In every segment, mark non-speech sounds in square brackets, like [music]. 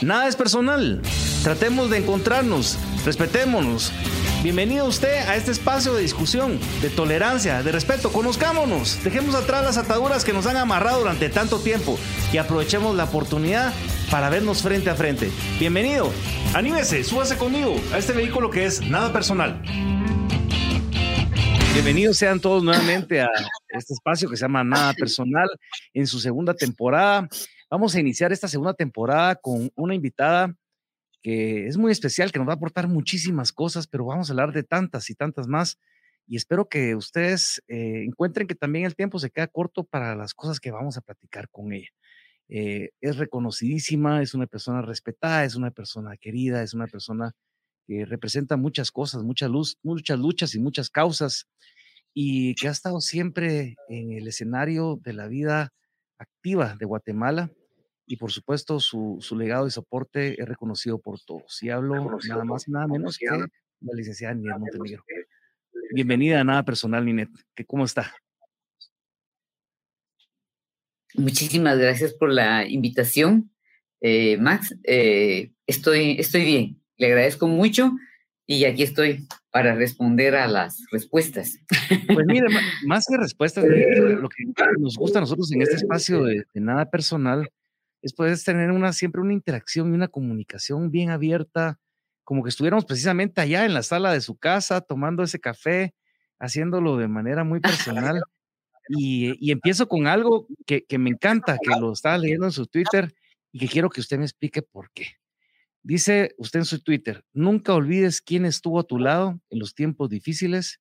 Nada es personal. Tratemos de encontrarnos, respetémonos. Bienvenido usted a este espacio de discusión, de tolerancia, de respeto. Conozcámonos, dejemos atrás las ataduras que nos han amarrado durante tanto tiempo y aprovechemos la oportunidad para vernos frente a frente. Bienvenido, anímese, súbase conmigo a este vehículo que es nada personal. Bienvenidos sean todos nuevamente a este espacio que se llama Nada Personal en su segunda temporada. Vamos a iniciar esta segunda temporada con una invitada que es muy especial, que nos va a aportar muchísimas cosas, pero vamos a hablar de tantas y tantas más. Y espero que ustedes eh, encuentren que también el tiempo se queda corto para las cosas que vamos a platicar con ella. Eh, es reconocidísima, es una persona respetada, es una persona querida, es una persona que representa muchas cosas, luz, muchas luchas y muchas causas, y que ha estado siempre en el escenario de la vida activa de Guatemala y por supuesto su, su, legado y soporte es reconocido por todos. Y hablo nada más y nada menos que la licenciada Ninet Montenegro. Bienvenida a Nada Personal, Ninet. ¿Cómo está? Muchísimas gracias por la invitación, eh, Max. Eh, estoy, estoy bien, le agradezco mucho y aquí estoy para responder a las respuestas. Pues mire, más que respuestas, lo que nos gusta a nosotros en este espacio de, de nada personal es poder tener una, siempre una interacción y una comunicación bien abierta, como que estuviéramos precisamente allá en la sala de su casa tomando ese café, haciéndolo de manera muy [laughs] personal. Y, y empiezo con algo que, que, me encanta, que lo estaba leyendo en su Twitter y que quiero que usted me explique por qué. Dice usted en su Twitter, nunca olvides quién estuvo a tu lado en los tiempos difíciles,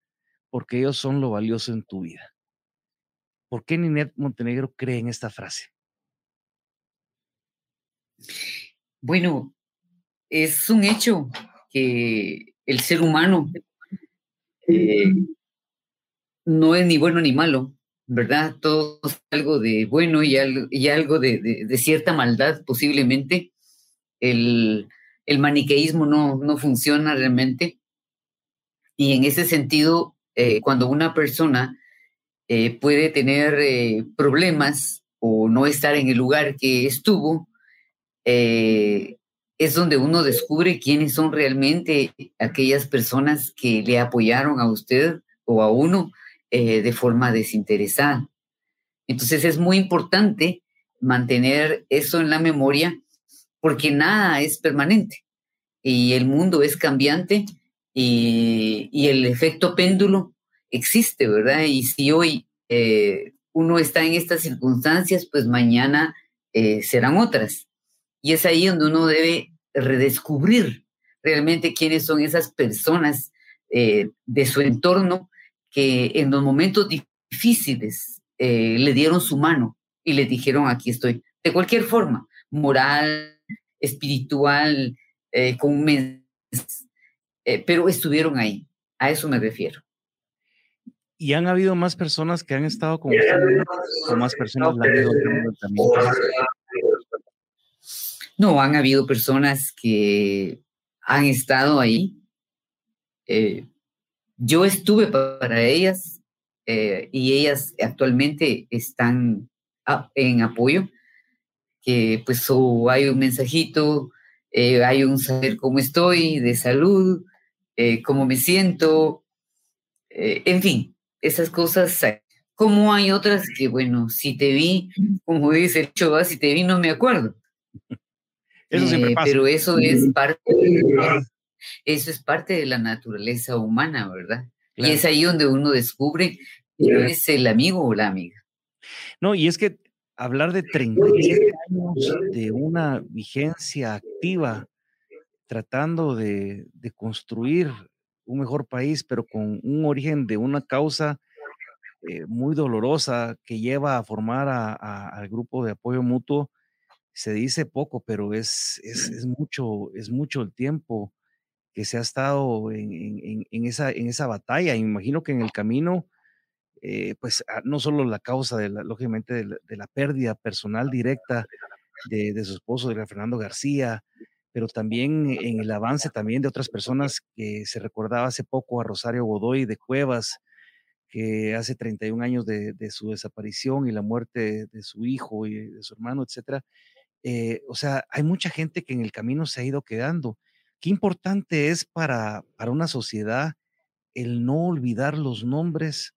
porque ellos son lo valioso en tu vida. ¿Por qué Ninet Montenegro cree en esta frase? Bueno, es un hecho que el ser humano eh, no es ni bueno ni malo, ¿verdad? Todo algo de bueno y algo, y algo de, de, cierta maldad posiblemente. El, el maniqueísmo no, no, funciona realmente. Y en ese sentido, eh, cuando una persona eh, puede tener eh, problemas o no estar en el lugar que estuvo, es donde uno descubre quiénes son realmente aquellas personas que le apoyaron a usted o a uno eh, de forma desinteresada. Entonces es muy importante mantener eso en la memoria porque nada es permanente y el mundo es cambiante y, y el efecto péndulo existe, ¿verdad? Y si hoy eh, uno está en estas circunstancias, pues mañana eh, serán otras. Y es ahí donde uno debe redescubrir realmente quiénes son esas personas de su entorno que en los momentos difíciles eh, le dieron su mano y le dijeron, aquí estoy, de cualquier forma, moral, espiritual, eh, con un mensaje, eh, pero estuvieron ahí, a eso me refiero. Y han habido más personas que han estado con ustedes, o más personas la han ido también. No, han habido personas que han estado ahí. Eh, yo estuve para ellas eh, y ellas actualmente están en apoyo, que pues oh, hay un mensajito, eh, hay un saber cómo estoy, de salud, eh, cómo me siento, en fin, esas cosas. Como hay otras que, bueno, si te vi, como dice el Choba, si te vi no me acuerdo. Eso siempre pasa. Pero eso es parte, de, eso es parte de la naturaleza humana, ¿verdad? Claro. Y es ahí donde uno descubre quién es el amigo o la amiga. No, y es que hablar de 37 años de una vigencia activa, tratando de, de construir un mejor país, pero con un origen de una causa eh, muy dolorosa que lleva a formar a, a, al grupo de apoyo mutuo, se dice poco, pero es, es, es, mucho, es mucho el tiempo que se ha estado en, en, en esa, en esa batalla. Me imagino que en el camino, eh, pues ah, no solo la causa, de la, lógicamente, de la, de la, pérdida personal directa de, de su esposo, de Fernando García, pero también en el avance también de otras personas que se recordaba hace poco a Rosario Godoy de Cuevas, que hace 31 años de, su desaparición y la muerte de su hijo y de su hermano, etcétera. Eh, o sea, hay mucha gente que en el camino se ha ido quedando. Qué importante es para, para una sociedad el no olvidar los nombres,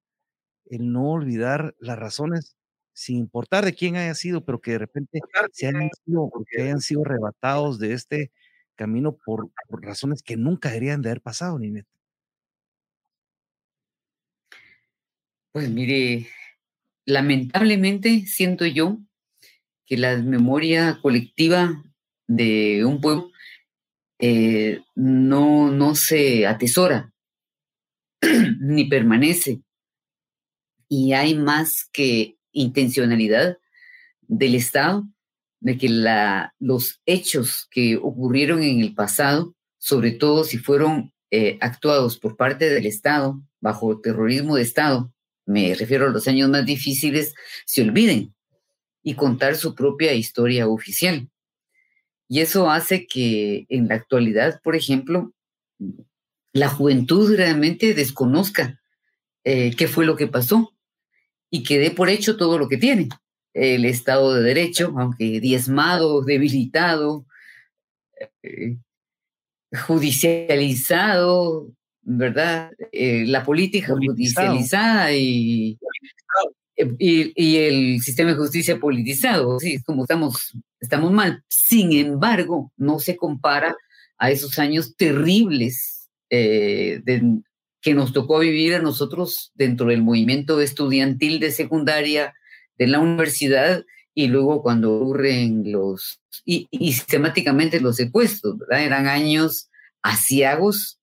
el no olvidar las razones, sin importar de quién haya sido, pero que de repente se hayan sido, que hayan sido arrebatados de este camino por, por razones que nunca deberían de haber pasado, Ninette. Pues mire, lamentablemente siento yo que la memoria colectiva de un pueblo eh, no, no se atesora [clears throat] ni permanece. Y hay más que intencionalidad del Estado de que los hechos que ocurrieron en el pasado, sobre todo si fueron eh, actuados por parte del Estado bajo terrorismo de Estado, me refiero a los años más difíciles, se olviden y contar su propia historia oficial. Y eso hace que en la actualidad, por ejemplo, la juventud realmente desconozca eh, qué fue lo que pasó y que dé por hecho todo lo que tiene. El Estado de Derecho, aunque diezmado, debilitado, eh, judicializado, ¿verdad? Eh, la política judicializada y, y, el sistema de justicia politizado, sí, como estamos, estamos mal. Sin embargo, no se compara a esos años terribles eh, que nos tocó vivir a nosotros dentro del movimiento estudiantil de secundaria de la universidad y luego cuando ocurren los, y, sistemáticamente los secuestros, ¿verdad? Eran años asiagos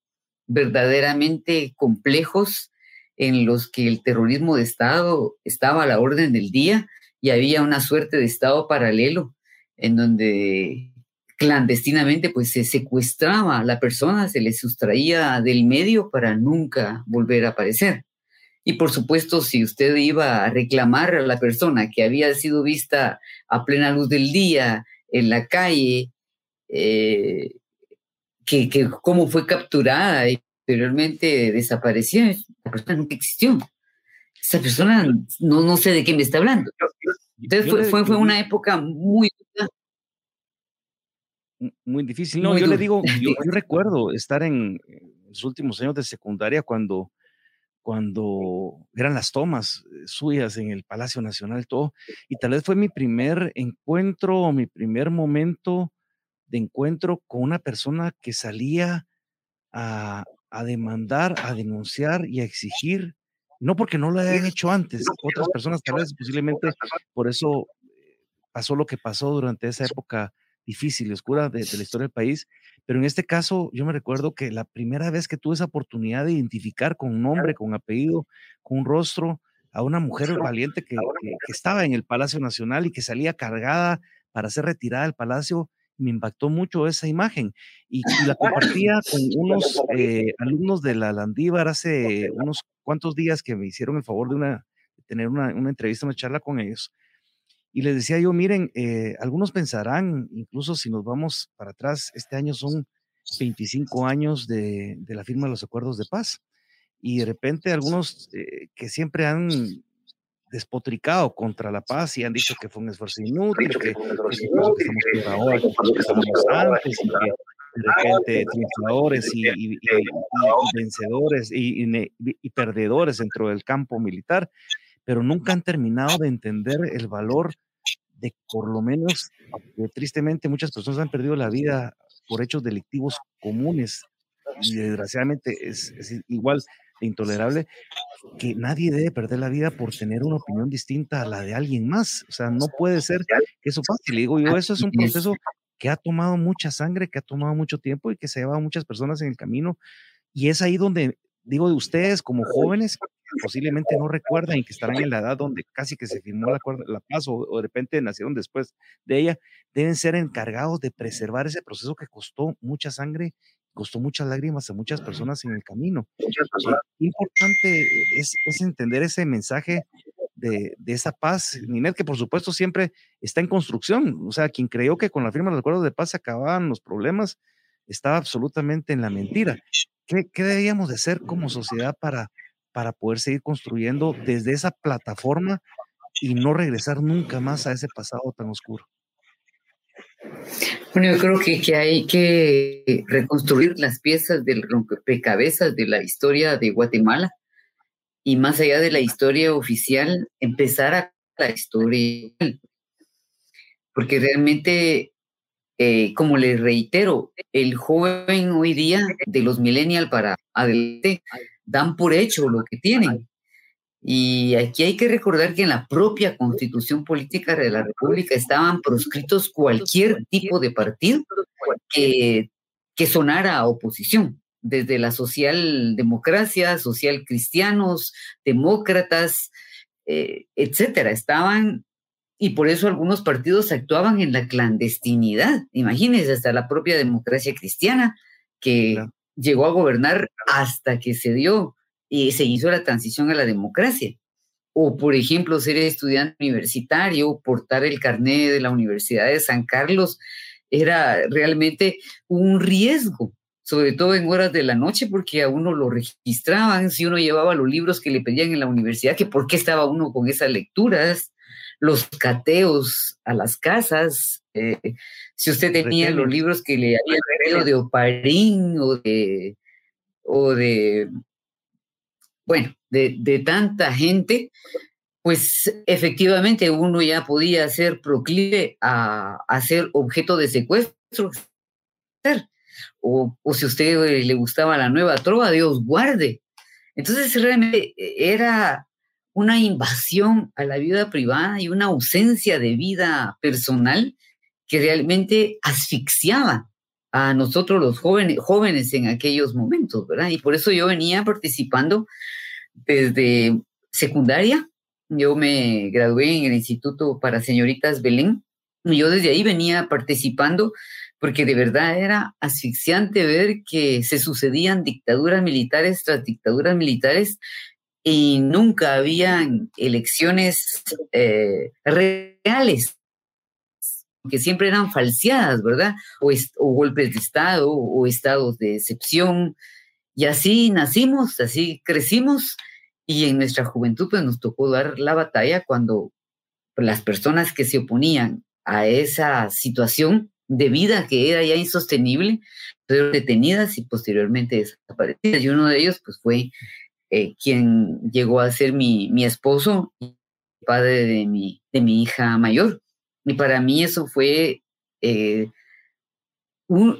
verdaderamente complejos en los que el terrorismo de Estado estaba a la orden del día y había una suerte de Estado paralelo en donde clandestinamente pues se secuestraba a la persona, se le sustraía del medio para nunca volver a aparecer. Y por supuesto, si usted iba a reclamar a la persona que había sido vista a plena luz del día en la calle, eh, que, cómo fue capturada posteriormente desapareció, la persona nunca existió. Esa persona no, no sé de qué me está hablando. Entonces fue, fue, fue una época muy muy difícil. No, yo le digo, [laughs] yo, recuerdo estar en los últimos años de secundaria cuando, cuando eran las tomas eh, suyas en el Palacio Nacional, todo, y tal vez fue mi primer encuentro, mi primer momento de encuentro con una persona que salía a, demandar, a denunciar y a exigir, no porque no lo hayan hecho antes, otras personas tal vez posiblemente por eso eh, pasó lo que pasó durante esa época difícil y oscura de, la historia del país, pero en este caso yo me recuerdo que la primera vez que tuve esa oportunidad de identificar con nombre, con apellido, con un rostro, a una mujer valiente que, que estaba en el Palacio Nacional y que salía cargada para ser retirada del palacio, me impactó mucho esa imagen y, la [laughs] compartía con unos eh, alumnos de la Landívar hace unos cuantos días que me hicieron el favor de, una, tener una, entrevista, una charla con ellos. Y les decía yo, miren, eh, algunos pensarán, incluso si nos vamos para atrás, este año son 25 años de, de la firma de los acuerdos de paz. Y de repente algunos eh, que siempre han despotricado contra la paz y han dicho que fue un esfuerzo inútil, que, que, estamos peor ahora que estamos antes, y que de repente triunfadores y, y, y, vencedores y, perdedores dentro del campo militar, pero nunca han terminado de entender el valor de por lo menos, que tristemente muchas personas han perdido la vida por hechos delictivos comunes y desgraciadamente es, es igual intolerable, que nadie debe perder la vida por tener una opinión distinta a la de alguien más. O sea, no puede ser que eso pase. Le digo yo, eso es un proceso que ha tomado mucha sangre, que ha tomado mucho tiempo y que se ha llevado a muchas personas en el camino. Y es ahí donde, digo, de ustedes como jóvenes, posiblemente no recuerdan y que estarán en la edad donde casi que se firmó la, la paz o, o, de repente nacieron después de ella, deben ser encargados de preservar ese proceso que costó mucha sangre costó muchas lágrimas a muchas personas en el camino. Importante es, entender ese mensaje de, esa paz, Ninet, que por supuesto siempre está en construcción. O sea, quien creyó que con la firma de los acuerdos de paz se acababan los problemas, estaba absolutamente en la mentira. ¿Qué, qué deberíamos de hacer como sociedad para, para poder seguir construyendo desde esa plataforma y no regresar nunca más a ese pasado tan oscuro? Bueno, yo creo que, que, hay que reconstruir las piezas del rompecabezas de la historia de Guatemala y más allá de la historia oficial, empezar a la historia. Porque realmente, eh, como les reitero, el joven hoy día de los millennials para adelante dan por hecho lo que tienen. Y aquí hay que recordar que en la propia constitución política de la República estaban proscritos cualquier tipo de partido que, que sonara a oposición, desde la socialdemocracia, social cristianos, demócratas, eh, etcétera. Estaban, y por eso algunos partidos actuaban en la clandestinidad. Imagínense, hasta la propia democracia cristiana, que llegó a gobernar hasta que se dio y se hizo la transición a la democracia. O, por ejemplo, ser estudiante universitario, portar el carnet de la Universidad de San Carlos, era realmente un riesgo, sobre todo en horas de la noche, porque a uno lo registraban, si uno llevaba los libros que le pedían en la universidad, que por qué estaba uno con esas lecturas, los cateos a las casas, eh, si usted tenía los libros que le habían de Oparín o de, o de bueno, de, tanta gente, pues efectivamente uno ya podía ser proclive a, ser objeto de secuestro. O, o si a usted le gustaba la nueva trova, Dios guarde. Entonces realmente era una invasión a la vida privada y una ausencia de vida personal que realmente asfixiaba a nosotros los jóvenes, jóvenes en aquellos momentos, ¿verdad? Y por eso yo venía participando desde secundaria. Yo me gradué en el Instituto para Señoritas Belén y yo desde ahí venía participando porque de verdad era asfixiante ver que se sucedían dictaduras militares tras dictaduras militares y nunca habían elecciones eh, reales que siempre eran falseadas, ¿verdad? O, golpes de Estado o estados de excepción. Y así nacimos, así crecimos y en nuestra juventud pues nos tocó dar la batalla cuando las personas que se oponían a esa situación de vida que era ya insostenible fueron detenidas y posteriormente desaparecidas. Y uno de ellos pues fue eh, quien llegó a ser mi, mi esposo padre de mi, de mi hija mayor. Y para mí eso fue eh,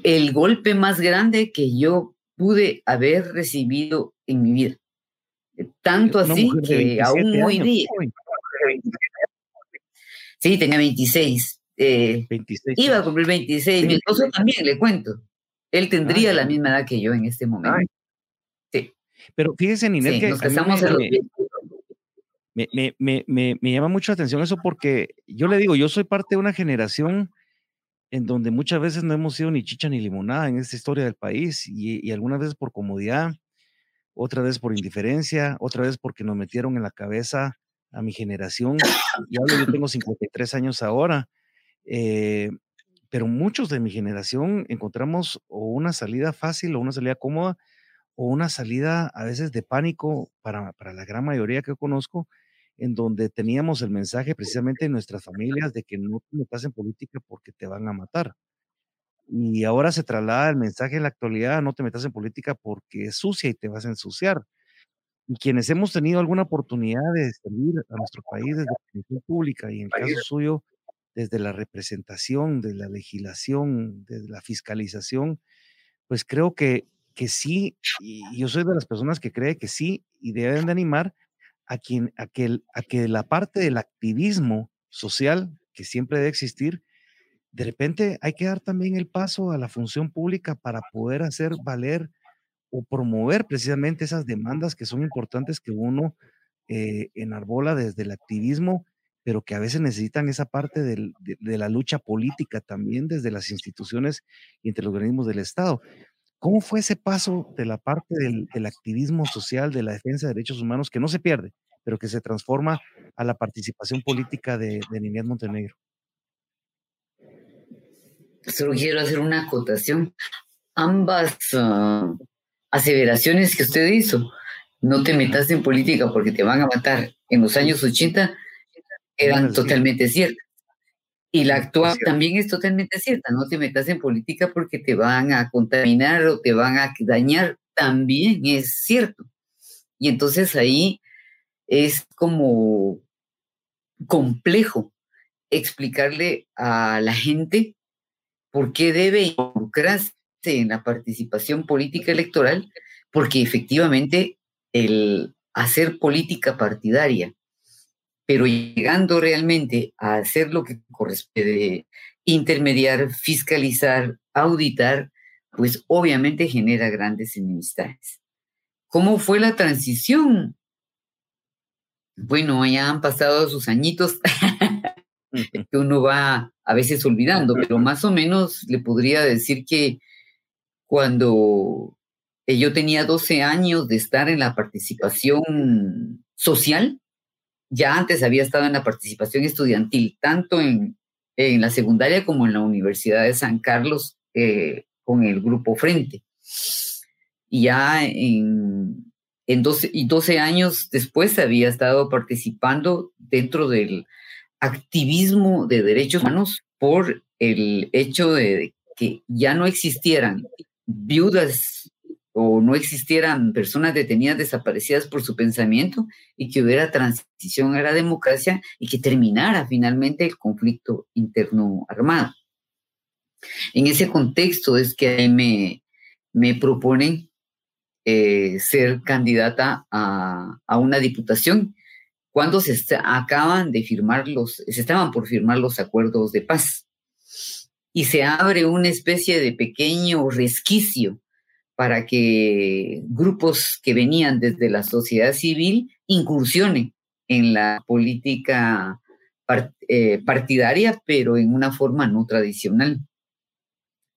el golpe más grande que yo pude haber recibido en mi vida. Tanto así que aún hoy día. Sí, tenía 26. Eh, iba a cumplir 26. Mi esposo también, le cuento. Él tendría la misma edad que yo en este momento. Sí. Pero fíjese, Ninel, que. Nos casamos a los me, me, me, me, llama mucho la atención eso porque yo le digo, yo soy parte de una generación en donde muchas veces no hemos sido ni chicha ni limonada en esta historia del país y, y algunas veces por comodidad, otra vez por indiferencia, otra vez porque nos metieron en la cabeza a mi generación. Yo tengo 53 años ahora, eh, pero muchos de mi generación encontramos o una salida fácil o una salida cómoda o una salida a veces de pánico para, para la gran mayoría que conozco en donde teníamos el mensaje precisamente en nuestras familias de que no te metas en política porque te van a matar. Y ahora se traslada el mensaje en la actualidad, no te metas en política porque es sucia y te vas a ensuciar. Y quienes hemos tenido alguna oportunidad de servir a nuestro país desde la comisión pública y en el caso suyo desde la representación, de la legislación, desde la fiscalización, pues creo que, que sí, y yo soy de las personas que cree que sí, y deben de animar a, quien, a, que, a que la parte del activismo social que siempre debe existir, de repente hay que dar también el paso a la función pública para poder hacer valer o promover precisamente esas demandas que son importantes que uno eh, enarbola desde el activismo, pero que a veces necesitan esa parte de, la lucha política también desde las instituciones y entre los organismos del Estado. ¿Cómo fue ese paso de la parte del, activismo social, de la defensa de derechos humanos, que no se pierde, pero que se transforma a la participación política de, de Montenegro. Solo quiero hacer una acotación. Ambas ah, aseveraciones que usted hizo, no te metas en política porque te van a matar en los años 80, eran totalmente ciertas. Y la actual también es totalmente cierta, no te metas en política porque te van a contaminar o te van a dañar, también es cierto. Y entonces ahí es como complejo explicarle a la gente por qué debe involucrarse en la participación política electoral, porque efectivamente el hacer política partidaria, pero llegando realmente a hacer lo que corresponde, intermediar, fiscalizar, auditar, pues obviamente genera grandes enemistades. ¿Cómo fue la transición? Bueno, ya han pasado sus añitos que uno va a veces olvidando, pero más o menos le podría decir que cuando yo tenía 12 años de estar en la participación social, ya antes había estado en la participación estudiantil, tanto en, en la secundaria como en la Universidad de San Carlos eh, con el grupo Frente. Y ya en, en 12, y 12 años después había estado participando dentro del activismo de derechos humanos por el hecho de que ya no existieran viudas o no existieran personas detenidas desaparecidas por su pensamiento y que hubiera transición a la democracia y que terminara finalmente el conflicto interno armado. En ese contexto es que me, me proponen eh, ser candidata a, a, una diputación cuando se acaban de firmar los, se estaban por firmar los acuerdos de paz y se abre una especie de pequeño resquicio para que grupos que venían desde la sociedad civil incursionen en la política eh, partidaria, pero en una forma no tradicional.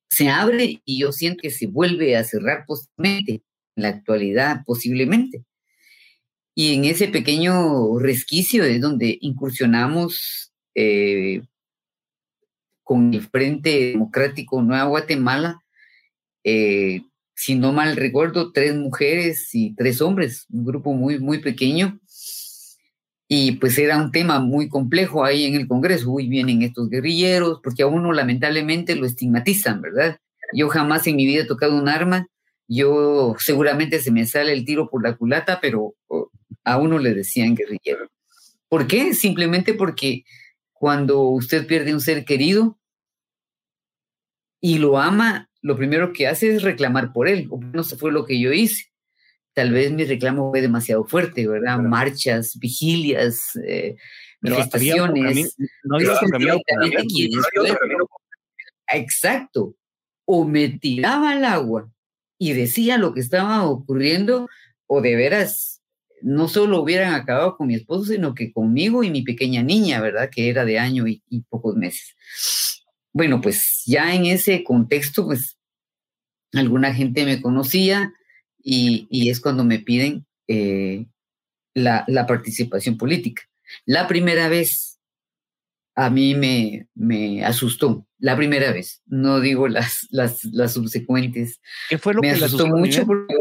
Se abre y yo siento que se vuelve a cerrar posiblemente, en la actualidad posiblemente. Y en ese pequeño resquicio es donde incursionamos eh, con el Frente Democrático Nueva Guatemala, eh, si no mal recuerdo, tres mujeres y tres hombres, un grupo muy, muy pequeño. Y pues era un tema muy complejo ahí en el Congreso. Uy, vienen estos guerrilleros, porque a uno lamentablemente lo estigmatizan, ¿verdad? Yo jamás en mi vida he tocado un arma. Yo seguramente se me sale el tiro por la culata, pero a uno le decían guerrillero. ¿Por qué? Simplemente porque cuando usted pierde un ser querido, y lo ama, lo primero que hace es reclamar por él. no se fue lo que yo hice. Tal vez mi reclamo fue demasiado fuerte, ¿verdad? Marchas, vigilias, eh, manifestaciones. No Exacto. O me tiraba al agua y decía lo que estaba ocurriendo, o de veras no solo hubieran acabado con mi esposo, sino que conmigo y mi pequeña niña, ¿verdad? Que era de año y pocos meses. Bueno, pues ya en ese contexto, pues alguna gente me conocía y, es cuando me piden eh, la, participación política. La primera vez a mí me, me, asustó, la primera vez, no digo las, las, las subsecuentes. ¿Qué fue lo me que asustó, mucho? Porque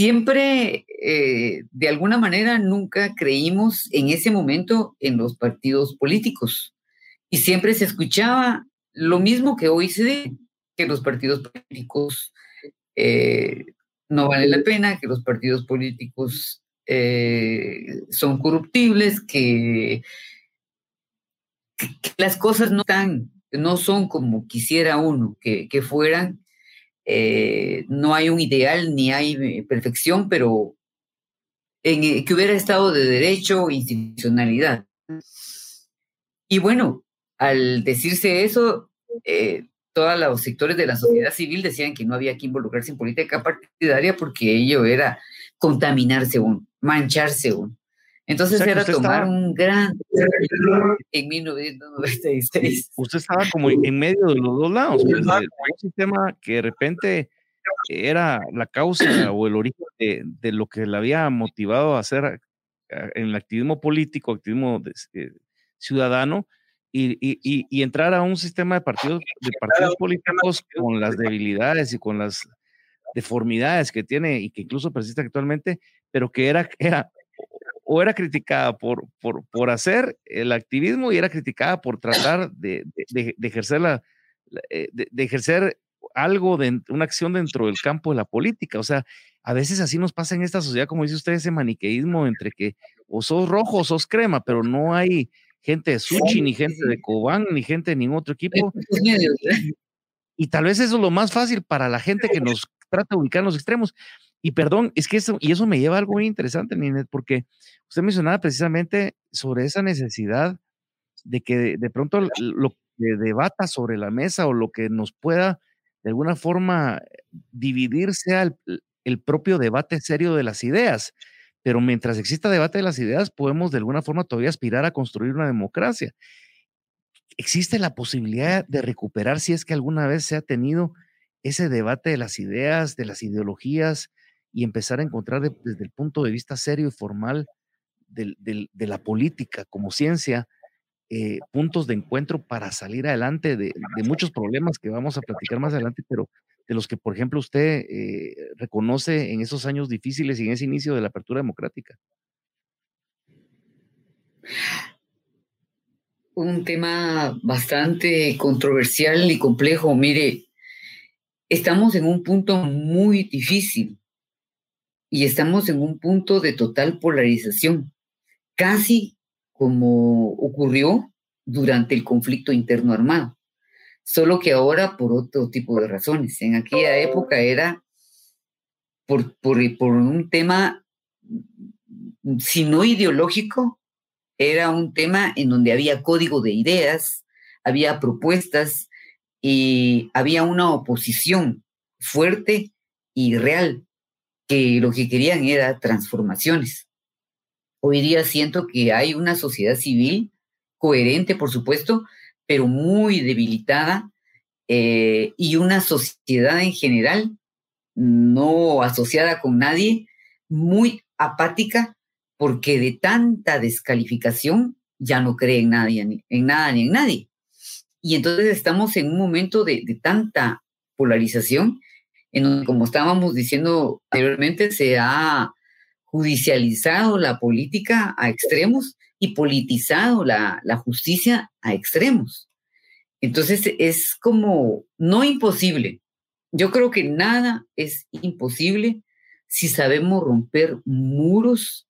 siempre, eh, de alguna manera, nunca creímos en ese momento en los partidos políticos. Y siempre se escuchaba lo mismo que hoy se dice, que los partidos políticos eh, no valen la pena, que los partidos políticos eh, son corruptibles, que, las cosas no, están, no son como quisiera uno que fueran eh, no hay un ideal ni hay eh, perfección, pero en, eh, que hubiera estado de derecho institucionalidad. Y bueno, al decirse eso, todos los sectores de la sociedad civil decían que no había que involucrarse en política partidaria porque ello era contaminarse uno, mancharse uno. Entonces era tomar un gran [laughs] en 1996. Usted estaba como en medio de los dos lados, pues, un sistema que de repente era la causa o el origen de, lo que le había motivado a hacer en el activismo político, activismo eh, ciudadano, y, entrar a un sistema de partidos, de partidos políticos con las debilidades y con las deformidades que tiene y que incluso persiste actualmente, pero que era, era o era criticada por, por, por hacer el activismo y era criticada por tratar de, de, ejercer la, eh, de, ejercer algo de una acción dentro del campo de la política. O sea, a veces así nos pasa en esta sociedad, como dice usted, ese maniqueísmo entre que o sos rojo o sos crema, pero no hay gente de Suchi, ni gente de Cobán, ni gente de ningún otro equipo. Y, tal vez eso es lo más fácil para la gente que [laughs] nos trata de ubicar en los extremos. Y perdón, es que eso, y eso me lleva a algo muy interesante, Ninet, porque usted mencionaba precisamente sobre esa necesidad de que de, pronto lo que debata sobre la mesa o lo que nos pueda de alguna forma dividir sea el, el propio debate serio de las ideas. Pero mientras exista debate de las ideas, podemos de alguna forma todavía aspirar a construir una democracia. ¿Existe la posibilidad de recuperar si es que alguna vez se ha tenido ese debate de las ideas, de las ideologías y empezar a encontrar desde el punto de vista serio y formal de la política como ciencia eh, puntos de encuentro para salir adelante de, muchos problemas que vamos a platicar más adelante, pero de los que, por ejemplo, usted eh, reconoce en esos años difíciles y en ese inicio de la apertura democrática? Un tema bastante controversial y complejo. Mire, estamos en un punto muy difícil y estamos en un punto de total polarización, casi como ocurrió durante el conflicto interno armado solo que ahora por otro tipo de razones. En aquella época era por, por, un tema, si no ideológico, era un tema en donde había código de ideas, había propuestas y había una oposición fuerte y real, que lo que querían era transformaciones. Hoy día siento que hay una sociedad civil coherente, por supuesto, pero muy debilitada, eh, y una sociedad en general no asociada con nadie, muy apática, porque de tanta descalificación ya no cree en, nadie, en nada ni en nadie. Y entonces estamos en un momento de, de tanta polarización, en donde, como estábamos diciendo anteriormente, se ha judicializado la política a extremos y politizado la, justicia a extremos. Entonces es como no imposible. Yo creo que nada es imposible si sabemos romper muros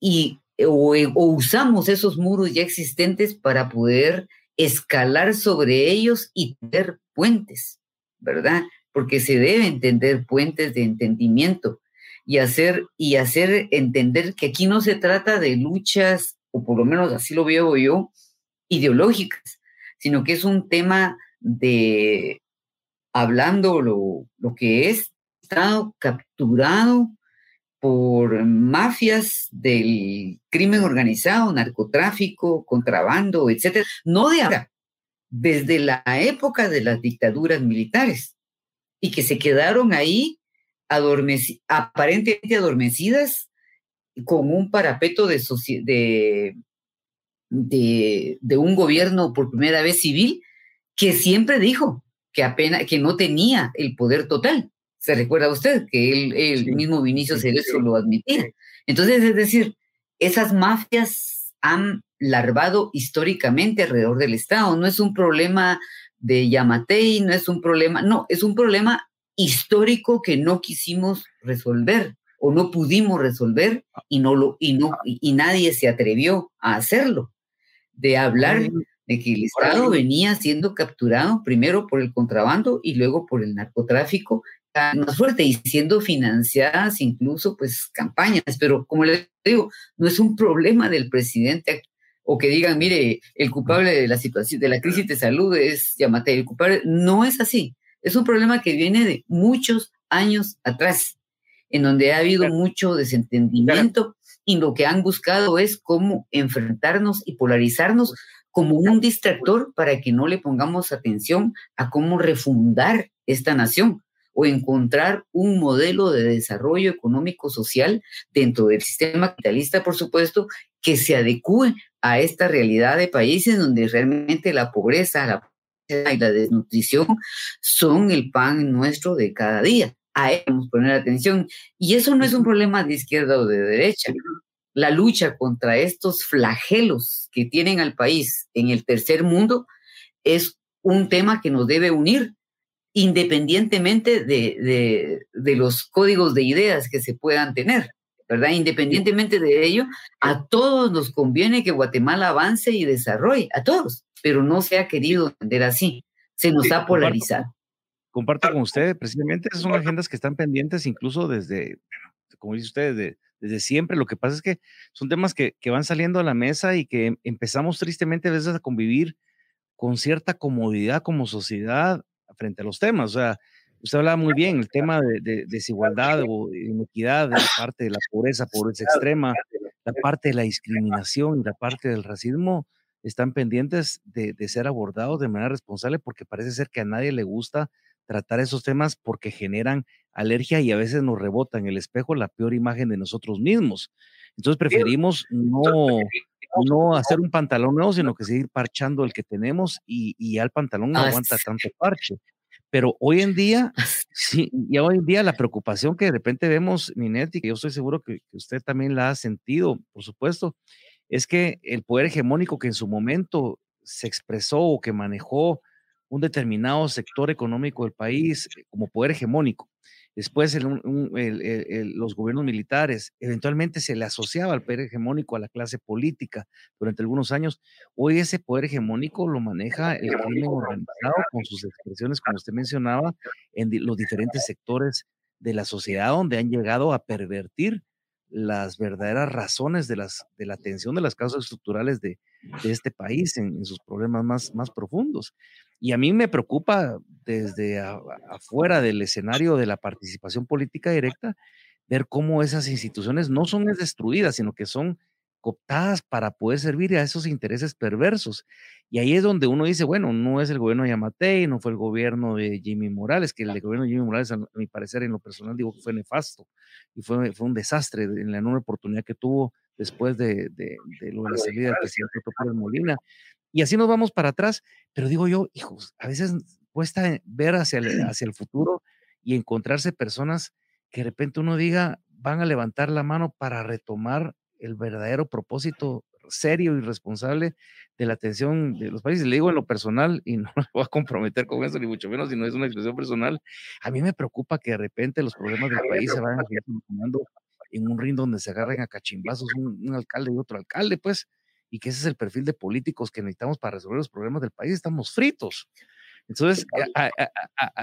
y o, o, usamos esos muros ya existentes para poder escalar sobre ellos y tener puentes, ¿verdad? Porque se deben tender puentes de entendimiento y hacer y hacer entender que aquí no se trata de luchas o por lo menos así lo veo yo, ideológicas, sino que es un tema de hablando lo, lo que es estado capturado por mafias del crimen organizado, narcotráfico, contrabando, etcétera, no de ahora, desde la época de las dictaduras militares, y que se quedaron ahí aparentemente adormecidas con un parapeto de, de, de, un gobierno por primera vez civil que siempre dijo que apenas que no tenía el poder total. ¿Se recuerda usted que él, el mismo Vinicio Cerezo lo admitía? Entonces, es decir, esas mafias han larvado históricamente alrededor del Estado. No es un problema de Yamatei, no es un problema, no, es un problema histórico que no quisimos resolver o no pudimos resolver y no lo y no y nadie se atrevió a hacerlo. De hablar de que el Estado venía siendo capturado primero por el contrabando y luego por el narcotráfico más fuerte y siendo financiadas incluso pues campañas, pero como les digo, no es un problema del presidente o que digan, mire, el culpable de la situación, de la crisis de salud es Yamate, el culpable, no es así, es un problema que viene de muchos años atrás en donde ha habido mucho desentendimiento y lo que han buscado es cómo enfrentarnos y polarizarnos como un distractor para que no le pongamos atención a cómo refundar esta nación o encontrar un modelo de desarrollo económico social dentro del sistema capitalista, por supuesto, que se adecue a esta realidad de países donde realmente la pobreza, la y la desnutrición son el pan nuestro de cada día. A eso poner atención. Y eso no es un problema de izquierda o de derecha. La lucha contra estos flagelos que tienen al país en el tercer mundo es un tema que nos debe unir, independientemente de, de, los códigos de ideas que se puedan tener. ¿verdad? Independientemente de ello, a todos nos conviene que Guatemala avance y desarrolle, a todos, pero no se ha querido entender así, se nos ha polarizado. Comparto, con usted, precisamente esas son agendas que están pendientes incluso desde, como dice usted, desde, siempre. Lo que pasa es que son temas que, que van saliendo a la mesa y que empezamos tristemente a veces a convivir con cierta comodidad como sociedad frente a los temas. O sea, usted hablaba muy bien, el tema de, desigualdad o inequidad, la parte de la pobreza, pobreza extrema, la parte de la discriminación y la parte del racismo están pendientes de, de, ser abordados de manera responsable porque parece ser que a nadie le gusta tratar esos temas porque generan alergia y a veces nos rebotan el espejo la peor imagen de nosotros mismos. Entonces preferimos no, no hacer un pantalón nuevo, sino que seguir parchando el que tenemos y, y al pantalón no aguanta tanto parche. Pero hoy en día, [laughs] sí, y hoy en día la preocupación que de repente vemos, Ninet, y que yo estoy seguro que, que usted también la ha sentido, por supuesto, es que el poder hegemónico que en su momento se expresó o que manejó un determinado sector económico del país eh, como poder hegemónico, Después los gobiernos militares, eventualmente se le asociaba al poder hegemónico a la clase política durante algunos años. Hoy ese poder hegemónico lo maneja el crimen organizado con sus expresiones, como usted mencionaba, en los diferentes sectores de la sociedad donde han llegado a pervertir las verdaderas razones de, las, de la atención de las causas estructurales de, este país en, sus problemas más, más profundos. Y a mí me preocupa desde afuera del escenario de la participación política directa ver cómo esas instituciones no son destruidas, sino que son cooptadas para poder servir a esos intereses perversos. Y ahí es donde uno dice, bueno, no es el gobierno de Yamatei, no fue el gobierno de Jimmy Morales, que el gobierno de Jimmy Morales, a mi parecer, en lo personal, digo que fue nefasto y fue, fue un desastre en la enorme oportunidad que tuvo después de, de, de lo de la salida del presidente Otto Molina. Y así nos vamos para atrás, pero digo yo, hijos, a veces cuesta ver hacia el, [clears throat] hacia el futuro y encontrarse personas que de repente uno diga, van a levantar la mano para retomar el verdadero propósito serio y responsable de la atención de los países. Le digo en lo personal, y [laughs] no me voy a comprometer con eso, ni mucho menos, si no es una expresión personal, a mí me preocupa que de repente los problemas del país se vayan solucionando en un ring donde se agarren a cachimbazos un, un alcalde y otro alcalde, pues, y que ese es el perfil de políticos que necesitamos para resolver los problemas del país, estamos fritos. Entonces,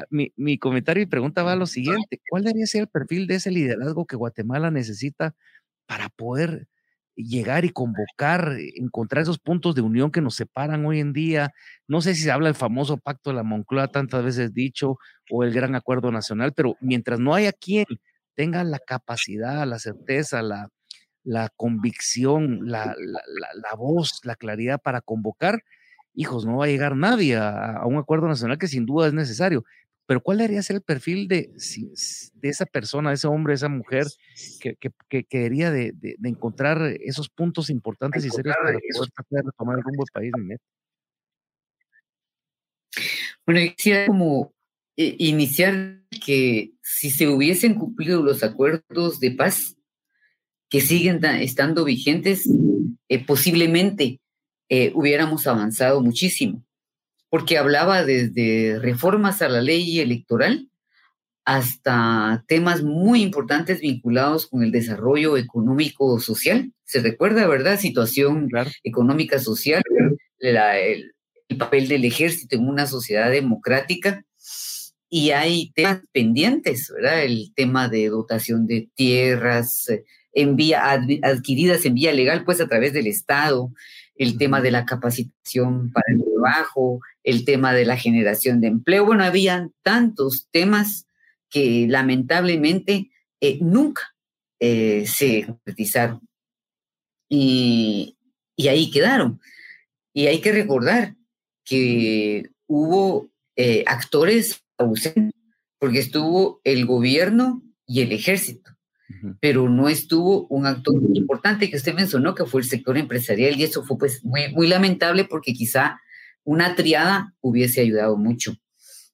mi, mi, comentario y pregunta va a lo siguiente, ¿cuál debería ser el perfil de ese liderazgo que Guatemala necesita para poder llegar y convocar, encontrar esos puntos de unión que nos separan hoy en día? No sé si se habla del famoso pacto de la Moncloa, tantas veces dicho, o el gran acuerdo nacional, pero mientras no haya quien tenga la capacidad, la certeza, la, la convicción, la, la, voz, la claridad para convocar, hijos, no va a llegar nadie a, un acuerdo nacional que sin duda es necesario. Pero ¿cuál debería ser el perfil de, de esa persona, de ese hombre, esa mujer que, que, que quería de, de, encontrar esos puntos importantes y serios para poder retomar el rumbo del país? Bueno, quisiera como eh, iniciar que si se hubiesen cumplido los acuerdos de paz, que siguen estando vigentes, eh, posiblemente eh, hubiéramos avanzado muchísimo, porque hablaba desde reformas a la ley electoral hasta temas muy importantes vinculados con el desarrollo económico social. Se recuerda, ¿verdad? Situación económica social, el, el papel del ejército en una sociedad democrática y hay temas pendientes, ¿verdad? El tema de dotación de tierras, en vía, adquiridas en vía legal, pues a través del Estado, el tema de la capacitación para el trabajo, el tema de la generación de empleo. Bueno, habían tantos temas que lamentablemente eh, nunca eh, se concretizaron. Y, y, ahí quedaron. Y hay que recordar que hubo eh, actores ausentes porque estuvo el gobierno y el ejército, pero no estuvo un actor muy importante que usted mencionó, que fue el sector empresarial, y eso fue pues muy, muy lamentable porque quizá una triada hubiese ayudado mucho,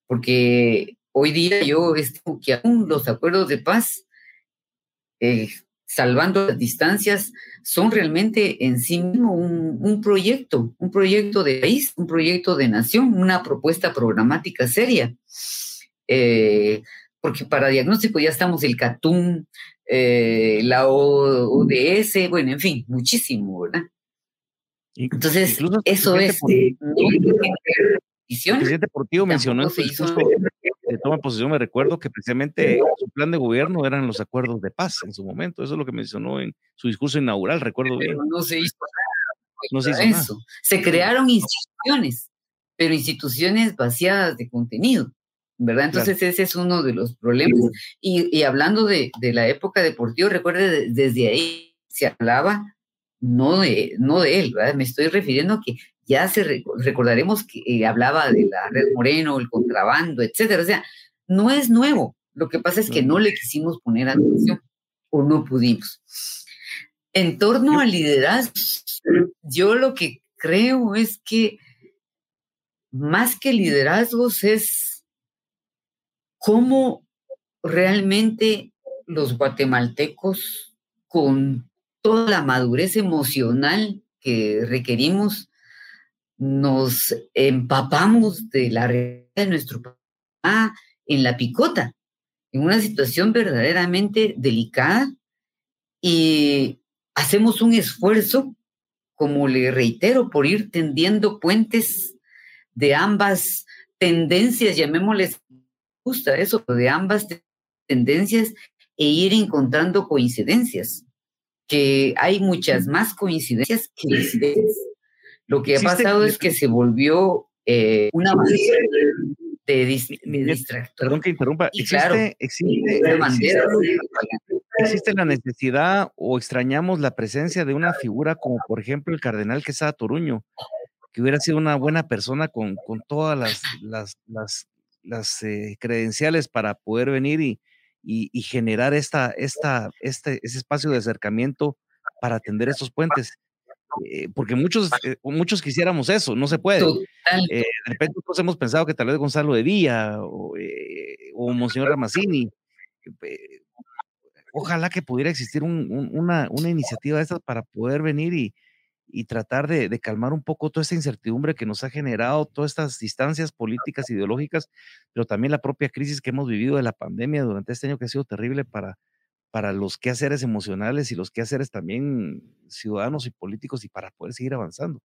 porque hoy día yo estimo que aún los acuerdos de paz, eh, salvando las distancias, son realmente en sí mismo un, proyecto, un proyecto de país, un proyecto de nación, una propuesta programática seria. Eh, porque para diagnóstico ya estamos el CATUM, eh, la ODS, bueno, en fin, muchísimo, ¿verdad? Entonces, eso es. Eh, el presidente Portillo mencionó en su discurso de toma de posesión, me recuerdo que precisamente su plan de gobierno eran los acuerdos de paz en su momento. Eso es lo que mencionó en su discurso inaugural, recuerdo bien. no se hizo nada. No se hizo eso. Se crearon instituciones, pero instituciones vaciadas de contenido. ¿Verdad? Entonces ese es uno de los problemas. Y, hablando de, la época de Portillo, recuerde, desde ahí se hablaba no de, no de él, ¿verdad? Me estoy refiriendo a que ya se recordaremos que eh, hablaba de la red Moreno, el contrabando, etcétera. O sea, no es nuevo. Lo que pasa es que no le quisimos poner atención o no pudimos. En torno al liderazgo, yo lo que creo es que más que liderazgos es cómo realmente los guatemaltecos, con toda la madurez emocional que requerimos, nos empapamos de la realidad de nuestro país en la picota, en una situación verdaderamente delicada y hacemos un esfuerzo, como le reitero, por ir tendiendo puentes de ambas tendencias, llamémosles gusta eso, de ambas tendencias e ir encontrando coincidencias, que hay muchas más coincidencias que coincidencias. Lo que ha pasado es que se volvió eh, una manera de, distractor. Perdón que interrumpa. existe, existe, la necesidad o extrañamos la presencia de una figura como por ejemplo el cardenal Quesada Toruño, que hubiera sido una buena persona con, con todas las, las, las, las eh, credenciales para poder venir y, y, generar esta, esta, este, ese espacio de acercamiento para atender estos puentes. Eh, porque muchos, eh, muchos quisiéramos eso, no se puede. de repente nosotros hemos pensado que tal vez Gonzalo de Villa o, o Monseñor Ramazzini, ojalá que pudiera existir una, una, iniciativa de estas para poder venir y, y tratar de, calmar un poco toda esta incertidumbre que nos ha generado todas estas distancias políticas, ideológicas, pero también la propia crisis que hemos vivido de la pandemia durante este año que ha sido terrible para, para los quehaceres emocionales y los quehaceres también ciudadanos y políticos y para poder seguir avanzando.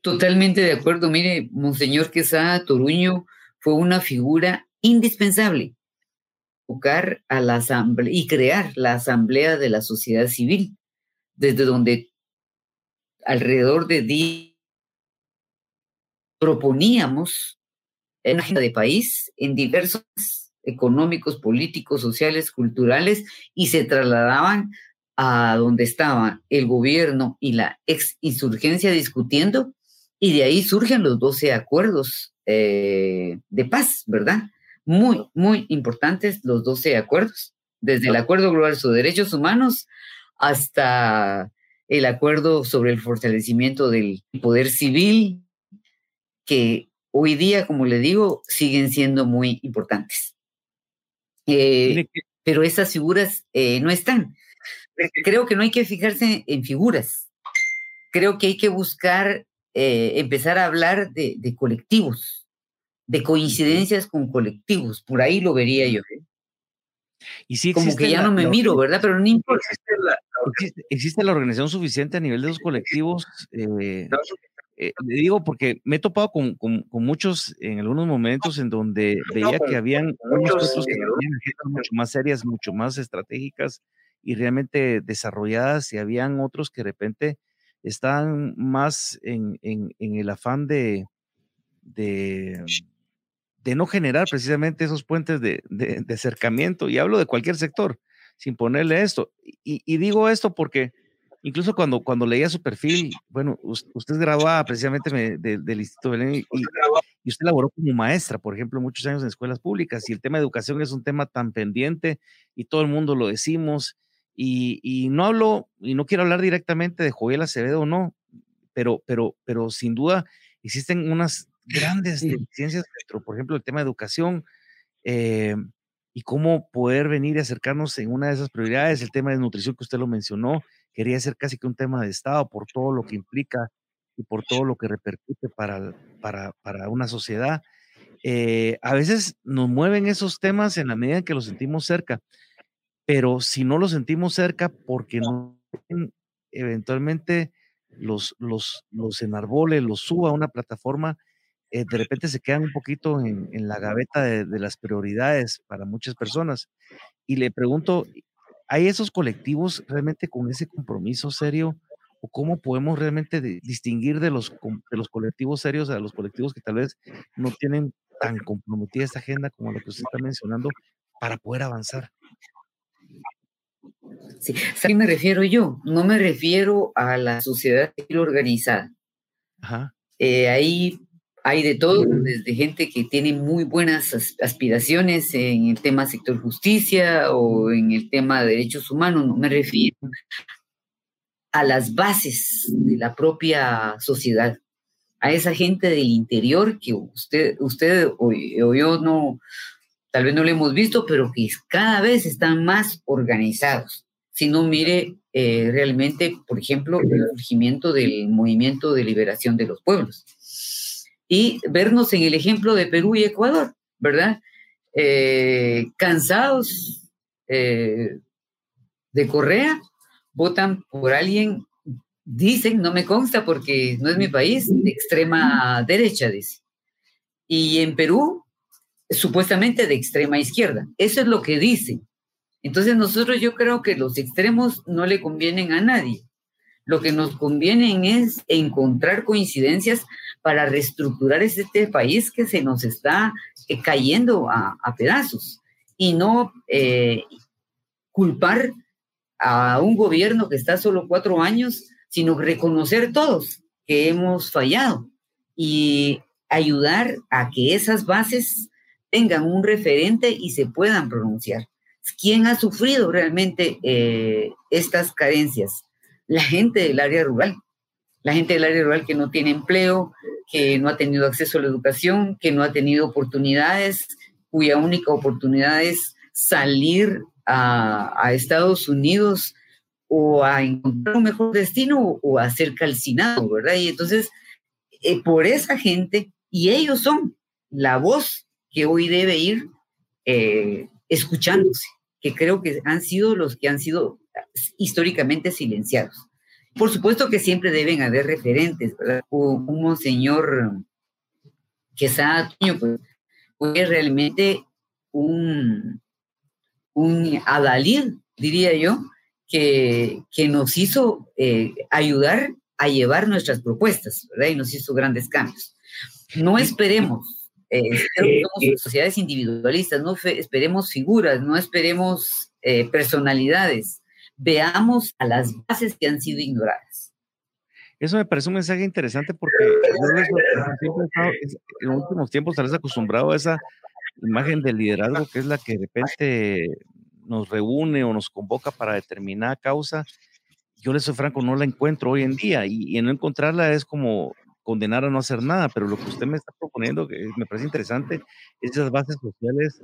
Totalmente de acuerdo. Mire, Monseñor Quesada Toruño fue una figura indispensable a la asamblea y crear la asamblea de la sociedad civil, desde donde alrededor de 10 proponíamos una agenda de país en diversos económicos, políticos, sociales, culturales, y se trasladaban a donde estaba el gobierno y la ex insurgencia discutiendo, y de ahí surgen los 12 acuerdos eh, de paz, ¿verdad? Muy, muy importantes los 12 acuerdos, desde el Acuerdo Global sobre Derechos Humanos hasta el acuerdo sobre el fortalecimiento del poder civil, que hoy día, como le digo, siguen siendo muy importantes. Eh, pero esas figuras eh, no están. Creo que no hay que fijarse en figuras. Creo que hay que buscar, eh, empezar a hablar de colectivos, de coincidencias con colectivos, por ahí lo vería yo. ¿eh? Y sí Como que ya no me miro, ¿verdad? Pero no importa. Existe la, organización suficiente a nivel de los colectivos. Eh, eh, le digo porque me he topado con, con, muchos en algunos momentos en donde veía que habían unos que tenían mucho más serias, mucho más estratégicas y realmente desarrolladas, y habían otros que de repente están más en, en, en el afán de, de de no generar precisamente esos puentes de, acercamiento, y hablo de cualquier sector, sin ponerle esto. Y, digo esto porque incluso cuando, cuando leía su perfil, bueno, usted grababa precisamente del Instituto Belén y usted laboró como maestra, por ejemplo, muchos años en escuelas públicas, y el tema de educación es un tema tan pendiente y todo el mundo lo decimos, y, no hablo, y no quiero hablar directamente de Joel Acevedo no, pero, pero, pero sin duda existen unas grandes deficiencias dentro, por ejemplo, el tema de educación, eh, y cómo poder venir y acercarnos en una de esas prioridades, el tema de nutrición que usted lo mencionó, quería ser casi que un tema de Estado por todo lo que implica y por todo lo que repercute para, para, para una sociedad. Eh, a veces nos mueven esos temas en la medida en que los sentimos cerca, pero si no los sentimos cerca porque no eventualmente los, los, los enarbole, los suba a una plataforma, eh, de repente se quedan un poquito en, la gaveta de, de, las prioridades para muchas personas. Y le pregunto, ¿hay esos colectivos realmente con ese compromiso serio? ¿O cómo podemos realmente distinguir de los, de los colectivos serios a los colectivos que tal vez no tienen tan comprometida esta agenda como lo que usted está mencionando para poder avanzar? Sí, ¿a qué me refiero yo? No me refiero a la sociedad organizada. Ajá. Eh, ahí hay de todo, desde gente que tiene muy buenas aspiraciones en el tema sector justicia o en el tema de derechos humanos, no me refiero a las bases de la propia sociedad, a esa gente del interior que usted, usted o, yo no, tal vez no lo hemos visto, pero que cada vez están más organizados. Si no mire eh, realmente, por ejemplo, el surgimiento del movimiento de liberación de los pueblos y vernos en el ejemplo de Perú y Ecuador, ¿verdad? Eh, cansados eh, de Correa, votan por alguien, dicen, no me consta porque no es mi país, de extrema derecha, dice. Y en Perú, supuestamente de extrema izquierda. Eso es lo que dicen. Entonces nosotros yo creo que los extremos no le convienen a nadie. Lo que nos conviene es encontrar coincidencias para reestructurar este país que se nos está eh, cayendo a, pedazos y no eh, culpar a un gobierno que está solo cuatro años, sino reconocer todos que hemos fallado y ayudar a que esas bases tengan un referente y se puedan pronunciar. ¿Quién ha sufrido realmente eh, estas carencias? La gente del área rural, la gente del área rural que no tiene empleo, que no ha tenido acceso a la educación, que no ha tenido oportunidades, cuya única oportunidad es salir a, Estados Unidos o a encontrar un mejor destino o a ser calcinado, ¿verdad? Y entonces, eh, por esa gente, y ellos son la voz que hoy debe ir eh, escuchándose, que creo que han sido los que han sido históricamente silenciados. Por supuesto que siempre deben haber referentes, ¿verdad? Un, monseñor Quesada pues, fue realmente un, un adalid, diría yo, que, que nos hizo eh, ayudar a llevar nuestras propuestas, ¿verdad? Y nos hizo grandes cambios. No esperemos, eh, somos sociedades individualistas, no esperemos figuras, no esperemos eh, personalidades, veamos a las bases que han sido ignoradas. Eso me parece un mensaje interesante porque en los últimos tiempos tal vez acostumbrado a esa imagen de liderazgo que es la que de repente nos reúne o nos convoca para determinada causa. Yo le soy franco, no la encuentro hoy en día y, en no encontrarla es como condenar a no hacer nada, pero lo que usted me está proponiendo, que me parece interesante, esas bases sociales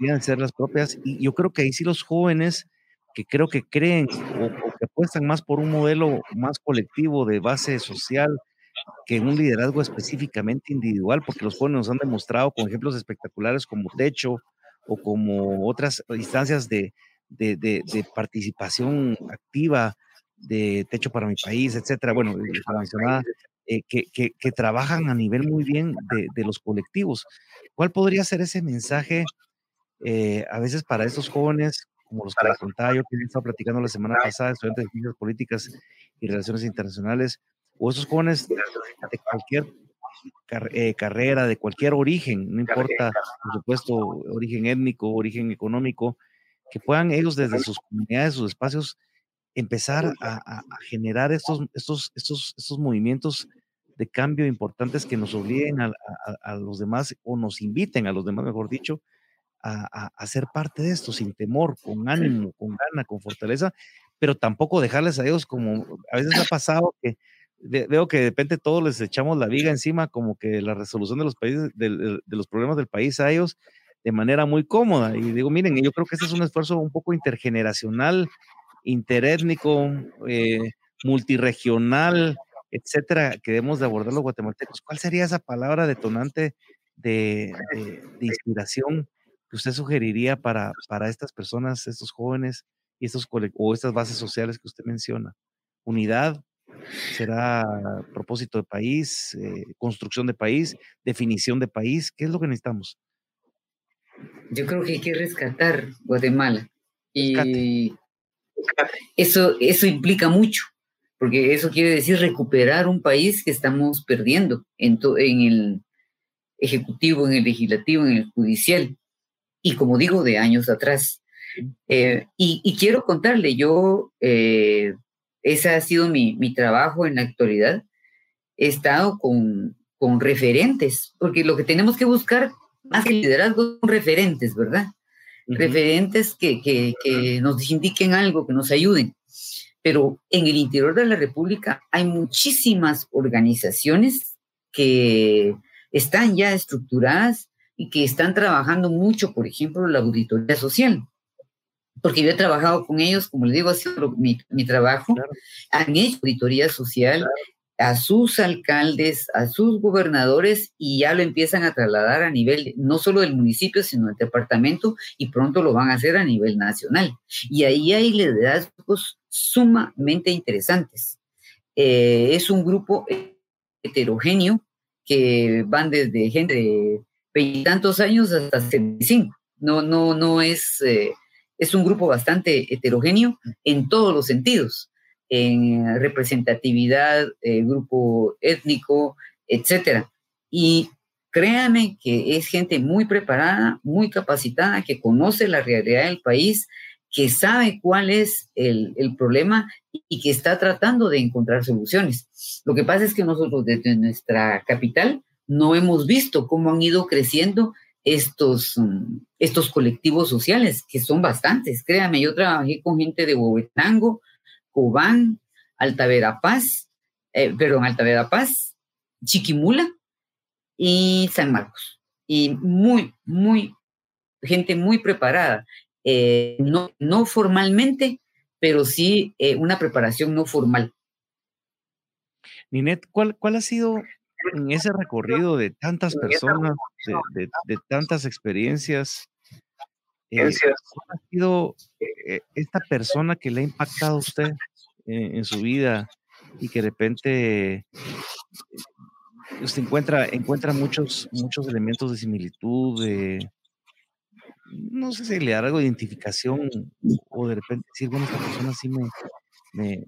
deberían ser las propias y yo creo que ahí sí los jóvenes que creo que creen o, que apuestan más por un modelo más colectivo de base social que un liderazgo específicamente individual, porque los jóvenes nos han demostrado con ejemplos espectaculares como Techo o como otras instancias de, de, participación activa de Techo para mi país, etcétera, bueno, eh, que, trabajan a nivel muy bien de, los colectivos. ¿Cuál podría ser ese mensaje eh, a veces para estos jóvenes como los que les contaba yo que estaba platicando la semana pasada, estudiantes de ciencias políticas y relaciones internacionales, o esos jóvenes de cualquier eh, carrera, de cualquier origen, no importa, por supuesto, origen étnico, origen económico, que puedan ellos desde sus comunidades, sus espacios, empezar a, generar estos, estos, estos, estos movimientos de cambio importantes que nos obliguen a, los demás o nos inviten a los demás, mejor dicho, a, a, ser parte de esto sin temor, con ánimo, con gana, con fortaleza, pero tampoco dejarles a ellos como a veces ha pasado que veo que de repente todos les echamos la viga encima como que la resolución de los países, de, los problemas del país a ellos de manera muy cómoda. Y digo, miren, yo creo que este es un esfuerzo un poco intergeneracional, interétnico, eh, multiregional, etcétera, que debemos de abordar los guatemaltecos. ¿Cuál sería esa palabra detonante de, de inspiración que usted sugeriría para, para estas personas, estos jóvenes y estos o estas bases sociales que usted menciona? Unidad, será propósito de país, eh, construcción de país, definición de país. ¿Qué es lo que necesitamos? Yo creo que hay que rescatar Guatemala. Y eso, eso implica mucho, porque eso quiere decir recuperar un país que estamos perdiendo en, en el ejecutivo, en el legislativo, en el judicial. Y como digo, de años atrás. Eh, y, quiero contarle, yo eh, ese ha sido mi, trabajo en la actualidad. He estado con, con, referentes, porque lo que tenemos que buscar, más que liderazgo, son referentes, ¿verdad? Referentes que, que, que nos indiquen algo, que nos ayuden. Pero en el interior de la República hay muchísimas organizaciones que están ya estructuradas y que están trabajando mucho, por ejemplo, la auditoría social porque yo he trabajado con ellos, como les digo, ha sido mi, trabajo, han hecho auditoría social a sus alcaldes, a sus gobernadores y ya lo empiezan a trasladar a nivel no solo del municipio, sino del departamento y pronto lo van a hacer a nivel nacional. Y ahí hay liderazgos sumamente interesantes. Eh, es un grupo heterogéneo que van desde gente de veintitantos años hasta 75. No, no, no es... Eh, es un grupo bastante heterogéneo en todos los sentidos, en representatividad, eh, grupo étnico, etcétera. Y créanme que es gente muy preparada, muy capacitada, que conoce la realidad del país, que sabe cuál es el, el, problema y que está tratando de encontrar soluciones. Lo que pasa es que nosotros desde nuestra capital no hemos visto cómo han ido creciendo estos, mm, estos colectivos sociales, que son bastantes. Créame, yo trabajé con gente de Huehuetango, Cobán, Alta Verapaz, eh, perdón, Alta Verapaz, Chiquimula y San Marcos. Y muy, muy, gente muy preparada. Eh, no, no formalmente, pero sí eh, una preparación no formal. Ninet, ¿cuál, ¿cuál ha sido en ese recorrido de tantas personas, de, tantas experiencias, eh, ha sido eh, esta persona que le ha impactado a usted en, su vida y que de repente usted encuentra, encuentra muchos, muchos elementos de similitud, de, no sé si le da algo de identificación o de repente decir, bueno, esta persona sí me, me,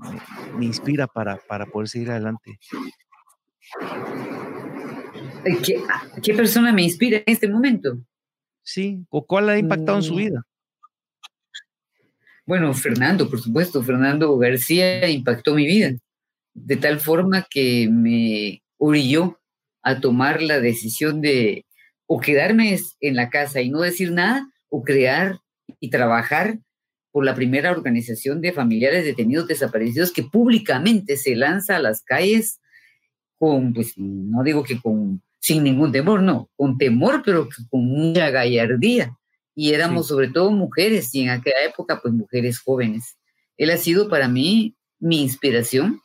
me inspira para, para poder seguir adelante. ¿Qué, persona me inspira en este momento? Sí, ¿o cuál ha impactado en su mm. vida? Bueno, Fernando, por supuesto, Fernando García impactó mi vida de tal forma que me orilló a tomar la decisión de o quedarme en la casa y no decir nada, o crear y trabajar por la primera organización de familiares detenidos desaparecidos que públicamente se lanza a las calles con, pues no digo que con, sin ningún temor, no, con temor, pero con mucha gallardía. Y éramos sobre todo mujeres, y en aquella época, pues mujeres jóvenes. Él ha sido para mí mi inspiración,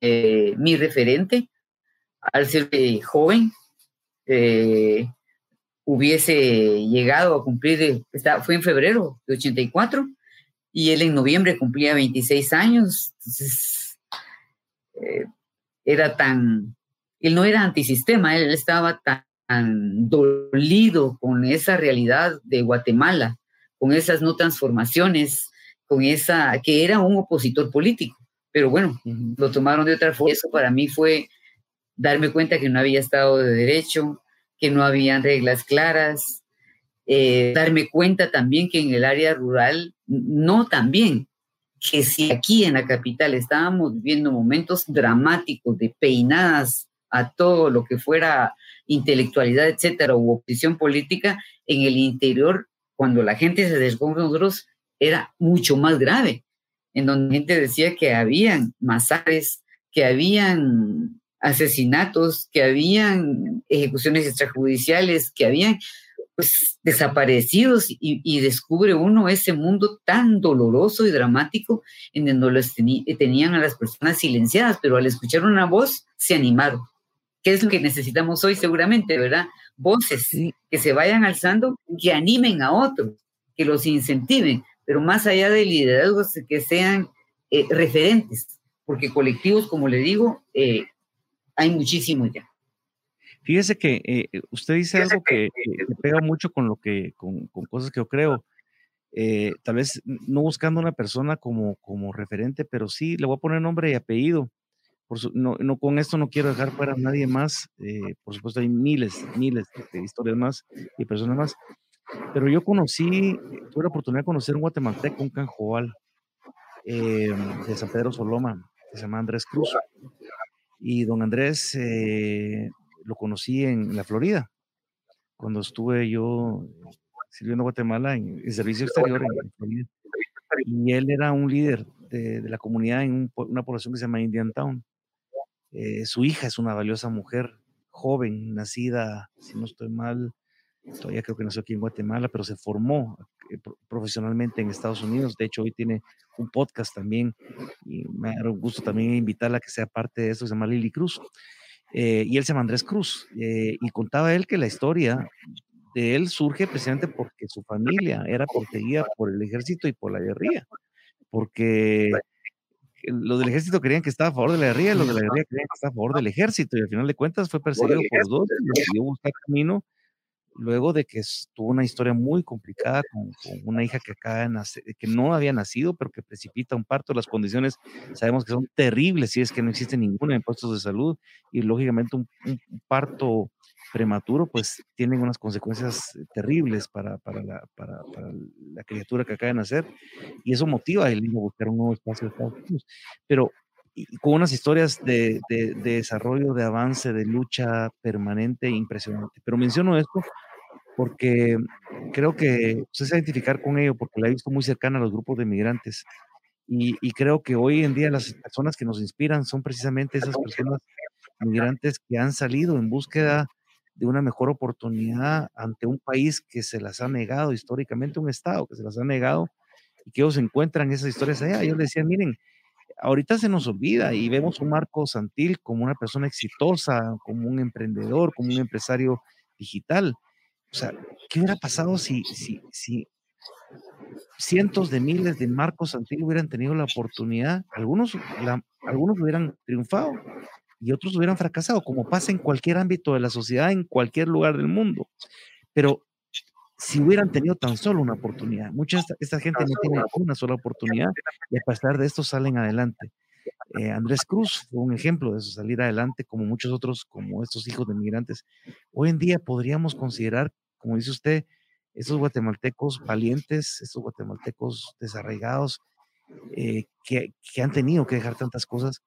eh, mi referente, al ser joven, eh, hubiese llegado a cumplir, fue en febrero de 84, y él en noviembre cumplía 26 años. Entonces, eh, era tan, él no era antisistema, él estaba tan, dolido con esa realidad de Guatemala, con esas no transformaciones, con esa, que era un opositor político. Pero bueno, lo tomaron de otra forma. Eso para mí fue darme cuenta que no había Estado de Derecho, que no había reglas claras, eh, darme cuenta también que en el área rural no también que si aquí en la capital estábamos viviendo momentos dramáticos de peinadas a todo lo que fuera intelectualidad, etcétera, u oposición política, en el interior, cuando la gente se desconfió nosotros, era mucho más grave, en donde la gente decía que habían masacres, que habían asesinatos, que habían ejecuciones extrajudiciales, que habían pues, desaparecidos y, descubre uno ese mundo tan doloroso y dramático en donde los tenían a las personas silenciadas, pero al escuchar una voz se animaron. ¿Qué es lo que necesitamos hoy seguramente, verdad? Voces que se vayan alzando, que animen a otros, que los incentiven, pero más allá de liderazgos que sean eh, referentes, porque colectivos, como le digo, eh, hay muchísimos ya. Fíjese que eh, eh, usted dice algo que, me pega mucho con lo que, con, cosas que yo creo. Eh, tal vez no buscando una persona como, como referente, pero sí le voy a poner nombre y apellido. Por no, no, con esto no quiero dejar fuera a nadie más. por supuesto, hay miles, miles de historias más y personas más. Pero yo conocí, tuve la oportunidad de conocer un guatemalteco, un canjoal de San Pedro Soloma, que se llama Andrés Cruz. Y don Andrés lo conocí en la Florida, cuando estuve yo sirviendo a Guatemala en, el servicio exterior en, Florida. Y él era un líder de, la comunidad en una población que se llama Indian Town. Eh, su hija es una valiosa mujer, joven, nacida, si no estoy mal, todavía creo que nació aquí en Guatemala, pero se formó eh, profesionalmente en Estados Unidos. De hecho, hoy tiene un podcast también y me da gusto también invitarla a que sea parte de eso, se llama Lily Cruz. Eh, y él se llama Andrés Cruz. Eh, y contaba él que la historia de él surge precisamente porque su familia era perseguida por el ejército y por la guerrilla. Porque los del ejército querían que estaba a favor de la guerrilla y los de la guerrilla querían que estaba a favor del ejército. Y al final de cuentas fue perseguido por dos y decidió buscar camino luego de que tuvo una historia muy complicada con, una hija que acaba de nacer, que no había nacido, pero que precipita un parto. Las condiciones sabemos que son terribles si es que no existe ninguna en puestos de salud y lógicamente un, parto prematuro pues tienen unas consecuencias terribles para, para, la, para, la, criatura que acaba de nacer y eso motiva a él a buscar un nuevo espacio de Estados Unidos. Pero con unas historias de, de, de, desarrollo, de avance, de lucha permanente impresionante. Pero menciono esto porque creo que se va a identificar con ello, porque la he visto muy cercana a los grupos de migrantes. Y, creo que hoy en día las personas que nos inspiran son precisamente esas personas migrantes que han salido en búsqueda de una mejor oportunidad ante un país que se las ha negado históricamente, un Estado que se las ha negado y que ellos encuentran esas historias allá. Ellos decían, miren, ahorita se nos olvida y vemos un Marco Santil como una persona exitosa, como un emprendedor, como un empresario digital, o sea, ¿qué hubiera pasado si, si, si cientos de miles de Marcos antiguos hubieran tenido la oportunidad? Algunos, algunos hubieran triunfado y otros hubieran fracasado, como pasa en cualquier ámbito de la sociedad, en cualquier lugar del mundo. Pero si hubieran tenido tan solo una oportunidad, mucha esta, esta gente no tiene una sola oportunidad y a pesar de esto salen adelante. Eh, Andrés Cruz fue un ejemplo de eso, salir adelante, como muchos otros, como estos hijos de migrantes. Hoy en día podríamos considerar, como dice usted, esos guatemaltecos valientes, estos guatemaltecos desarraigados, eh, que, han tenido que dejar tantas cosas.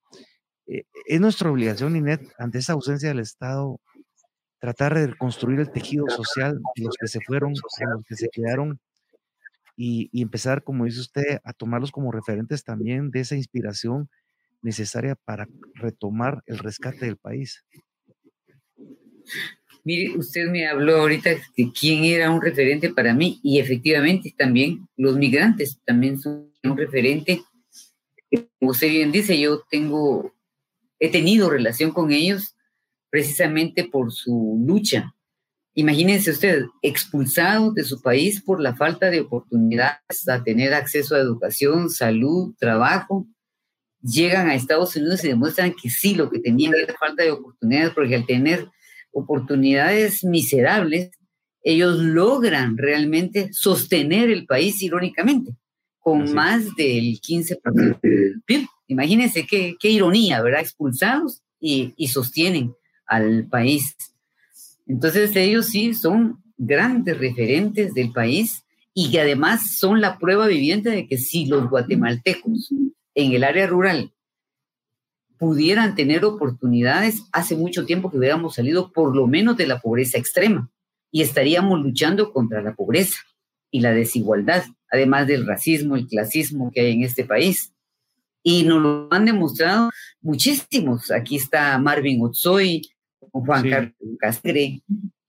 Eh, es nuestra obligación, Inet, ante esa ausencia del Estado, tratar de reconstruir el tejido social de los que se fueron, de los que se quedaron, y, y, empezar, como dice usted, a tomarlos como referentes también de esa inspiración necesaria para retomar el rescate del país. Mire, usted me habló ahorita de quién era un referente para mí y efectivamente también los migrantes también son un referente. Como usted bien dice, yo tengo, he tenido relación con ellos precisamente por su lucha. Imagínense usted, expulsado de su país por la falta de oportunidades a tener acceso a educación, salud, trabajo, llegan a Estados Unidos y demuestran que sí, lo que tenían era falta de oportunidades, porque al tener oportunidades miserables, ellos logran realmente sostener el país irónicamente, con más del 15% del PIB. Imagínense qué, qué, ironía, ¿verdad? Expulsados y, y sostienen al país. Entonces ellos sí son grandes referentes del país y que además son la prueba viviente de que si los guatemaltecos en el área rural pudieran tener oportunidades, hace mucho tiempo que hubiéramos salido por lo menos de la pobreza extrema y estaríamos luchando contra la pobreza y la desigualdad, además del racismo, el clasismo que hay en este país. Y nos lo han demostrado muchísimos. Aquí está Marvin Otsoy, Juan Carlos Castre,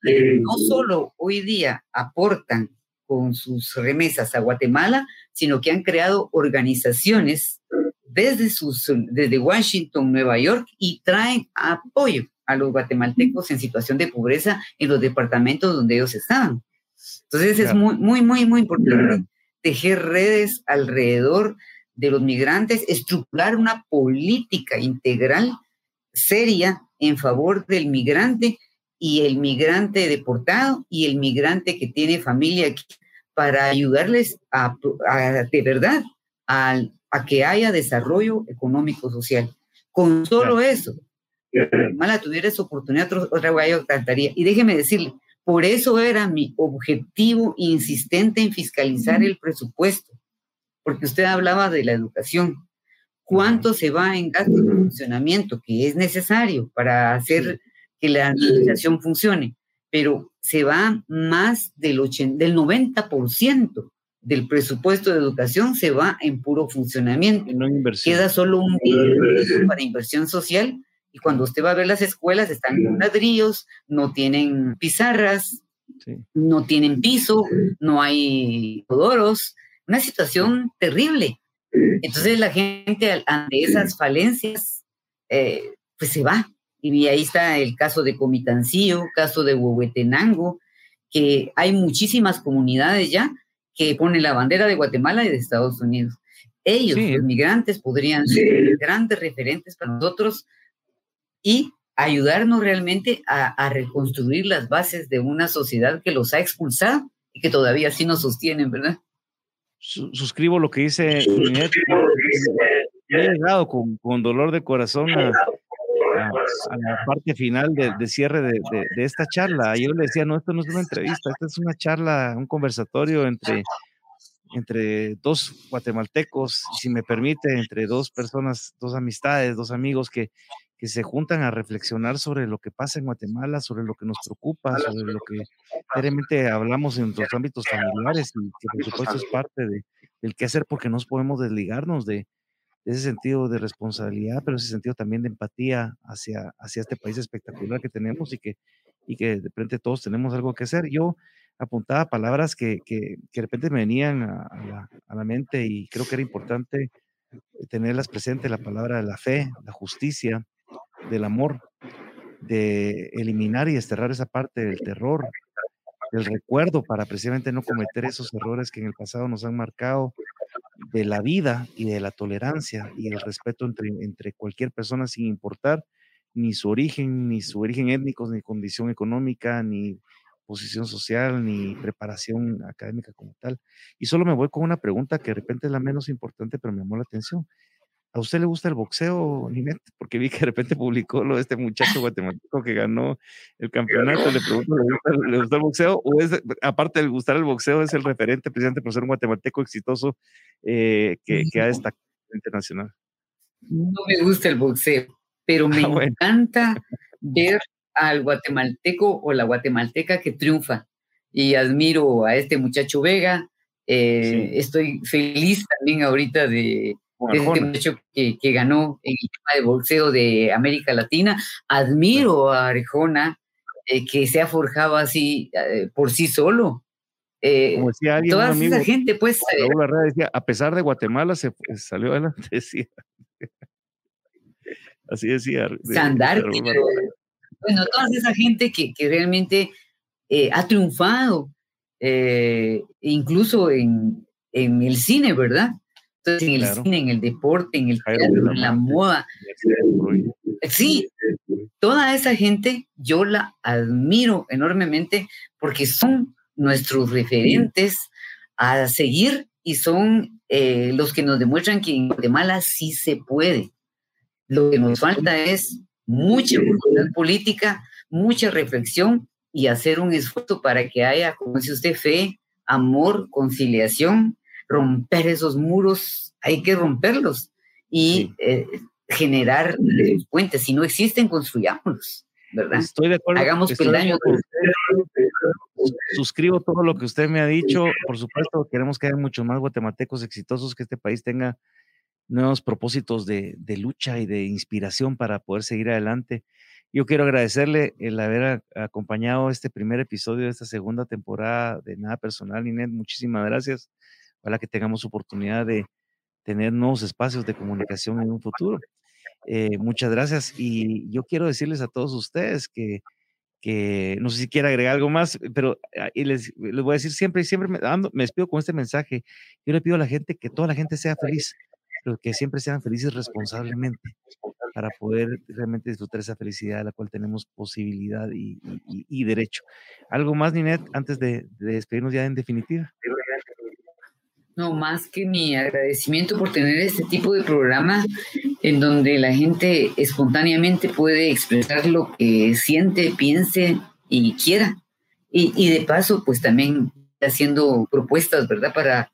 no solo hoy día aportan con sus remesas a Guatemala, sino que han creado organizaciones desde, sus, desde Washington, Nueva York, y traen apoyo a los guatemaltecos en situación de pobreza en los departamentos donde ellos estaban. Entonces es muy, muy, muy, muy importante tejer redes alrededor de los migrantes, estructurar una política integral seria en favor del migrante y el migrante deportado y el migrante que tiene familia aquí para ayudarles a, de verdad al a que haya desarrollo económico social. Con solo eso, mala tuviera esa oportunidad, otra yo cantaría. Y déjeme decirle, por eso era mi objetivo insistente en fiscalizar el presupuesto, porque usted hablaba de la educación. ¿Cuánto se va en gasto de funcionamiento que es necesario para hacer que la administración funcione? Pero se va más del, 80, del 90% del presupuesto de educación se va en puro funcionamiento. No Queda solo un para inversión social y cuando usted va a ver las escuelas están con ladrillos, no tienen pizarras, no tienen piso, no hay odoros, una situación terrible. Entonces la gente ante esas falencias, eh, pues se va. Y ahí está el caso de Comitancillo, caso de Huehuetenango, que hay muchísimas comunidades ya que pone la bandera de Guatemala y de Estados Unidos. Ellos, los migrantes, podrían ser grandes referentes para nosotros y ayudarnos realmente a, reconstruir las bases de una sociedad que los ha expulsado y que todavía sí nos sostienen, ¿verdad? suscribo lo que dice He llegado con, con, dolor de corazón a, la parte final de, cierre de, de, esta charla. Yo le decía, no, esto no es una entrevista, esta es una charla, un conversatorio entre, entre dos guatemaltecos, si me permite, entre dos personas, dos amistades, dos amigos que, que se juntan a reflexionar sobre lo que pasa en Guatemala, sobre lo que nos preocupa, sobre lo que realmente hablamos en nuestros ámbitos familiares y que por supuesto es parte de, del qué hacer porque no podemos desligarnos de, ese sentido de responsabilidad, pero ese sentido también de empatía hacia, hacia este país espectacular que tenemos y que, y que de repente todos tenemos algo que hacer. Yo apuntaba palabras que, que, que de repente me venían a, la, a, la, mente y creo que era importante tenerlas presentes, la palabra de la fe, la justicia, del amor, de eliminar y desterrar esa parte del terror, del recuerdo para precisamente no cometer esos errores que en el pasado nos han marcado, de la vida y de la tolerancia y el respeto entre, entre cualquier persona sin importar ni su origen, ni su origen étnico, ni condición económica, ni posición social, ni preparación académica como tal. Y solo me voy con una pregunta que de repente es la menos importante, pero me llamó la atención. ¿A usted le gusta el boxeo, Ninette? Porque vi que de repente publicó lo de este muchacho guatemalteco que ganó el campeonato. Le pregunto, ¿le gusta, el boxeo? ¿O es, aparte de gustar el boxeo, es el referente precisamente por ser un guatemalteco exitoso eh, que, que, ha destacado internacional? No me gusta el boxeo, pero me ah, encanta ver al guatemalteco o la guatemalteca que triunfa. Y admiro a este muchacho Vega. Eh, estoy feliz también ahorita de este muchacho que, que, ganó en el tema de boxeo de América Latina. Admiro a Arjona, eh, que se ha forjado así eh, por sí solo. Eh, Como decía alguien, toda esa gente, pues. decía, a pesar de Guatemala, se salió adelante, [laughs] decía. Así decía. Sandar, bueno, toda esa gente que, que realmente ha triunfado, incluso en, en el cine, ¿verdad? Entonces, en el cine, en el deporte, en el teatro, en la moda. Sí, toda esa gente yo la admiro enormemente porque son nuestros referentes a seguir y son eh, los que nos demuestran que en Guatemala sí se puede. Lo que nos falta es mucha voluntad política, mucha reflexión y hacer un esfuerzo para que haya, como dice usted, fe, amor, conciliación, romper esos muros, hay que romperlos y eh, generar puentes. Si no existen, construyámoslos. ¿verdad? Estoy de acuerdo. Hagamos peldaños. Suscribo todo lo que usted me ha dicho. Por supuesto, queremos que haya muchos más guatemaltecos exitosos, que este país tenga nuevos propósitos de, de, lucha y de inspiración para poder seguir adelante. Yo quiero agradecerle el haber acompañado este primer episodio de esta segunda temporada de Nada Personal, Inés. Muchísimas gracias. Ojalá que tengamos oportunidad de tener nuevos espacios de comunicación en un futuro. Eh, muchas gracias. Y yo quiero decirles a todos ustedes que, que no sé si quiere agregar algo más, pero y les, les, voy a decir siempre y siempre me, me despido con este mensaje. Yo le pido a la gente que toda la gente sea feliz, pero que siempre sean felices responsablemente para poder realmente disfrutar esa felicidad a la cual tenemos posibilidad y, y, y derecho. ¿Algo más, Ninet, antes de, de despedirnos ya en definitiva? No, más que mi agradecimiento por tener este tipo de programa en donde la gente espontáneamente puede expresar lo que siente, piense y quiera. Y, y de paso, pues también haciendo propuestas, ¿verdad? Para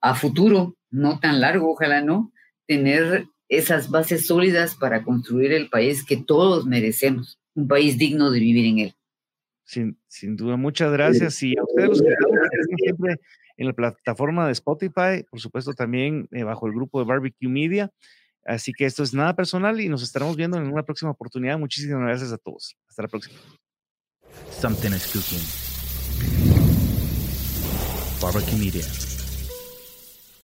a futuro, no tan largo, ojalá no, tener esas bases sólidas para construir el país que todos merecemos, un país digno de vivir en él. Sin, sin duda, muchas gracias. Y a ustedes los que siempre en la plataforma de Spotify, por supuesto también eh, bajo el grupo de Barbecue Media. Así que esto es nada personal y nos estaremos viendo en una próxima oportunidad. Muchísimas gracias a todos. Hasta la próxima. Something is cooking. Barbecue Media.